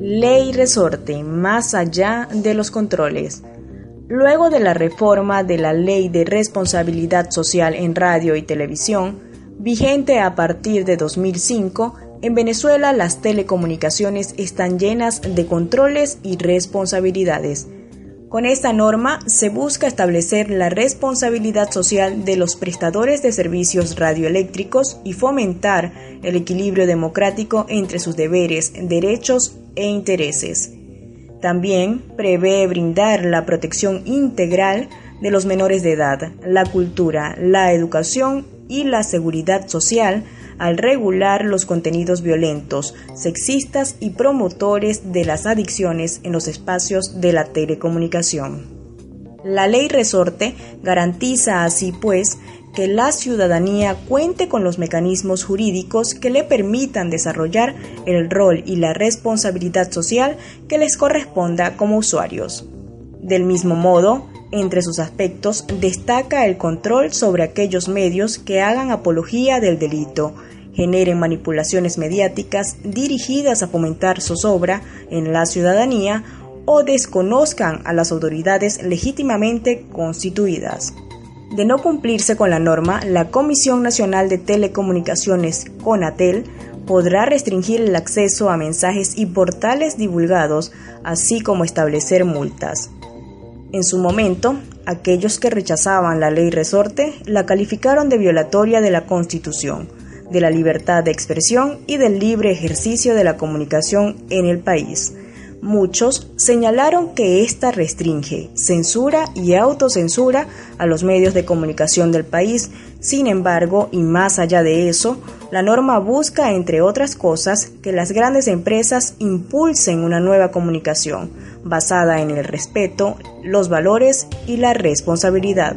Ley Resorte, más allá de los controles. Luego de la reforma de la Ley de Responsabilidad Social en Radio y Televisión, vigente a partir de 2005, en Venezuela las telecomunicaciones están llenas de controles y responsabilidades con esta norma se busca establecer la responsabilidad social de los prestadores de servicios radioeléctricos y fomentar el equilibrio democrático entre sus deberes, derechos e intereses. También prevé brindar la protección integral de los menores de edad, la cultura, la educación y la seguridad social al regular los contenidos violentos, sexistas y promotores de las adicciones en los espacios de la telecomunicación. La ley resorte garantiza así pues que la ciudadanía cuente con los mecanismos jurídicos que le permitan desarrollar el rol y la responsabilidad social que les corresponda como usuarios. Del mismo modo, entre sus aspectos destaca el control sobre aquellos medios que hagan apología del delito, generen manipulaciones mediáticas dirigidas a fomentar zozobra en la ciudadanía o desconozcan a las autoridades legítimamente constituidas. De no cumplirse con la norma, la Comisión Nacional de Telecomunicaciones, CONATEL, podrá restringir el acceso a mensajes y portales divulgados, así como establecer multas. En su momento, aquellos que rechazaban la ley resorte la calificaron de violatoria de la Constitución, de la libertad de expresión y del libre ejercicio de la comunicación en el país. Muchos señalaron que ésta restringe, censura y autocensura a los medios de comunicación del país. Sin embargo, y más allá de eso, la norma busca, entre otras cosas, que las grandes empresas impulsen una nueva comunicación basada en el respeto, los valores y la responsabilidad.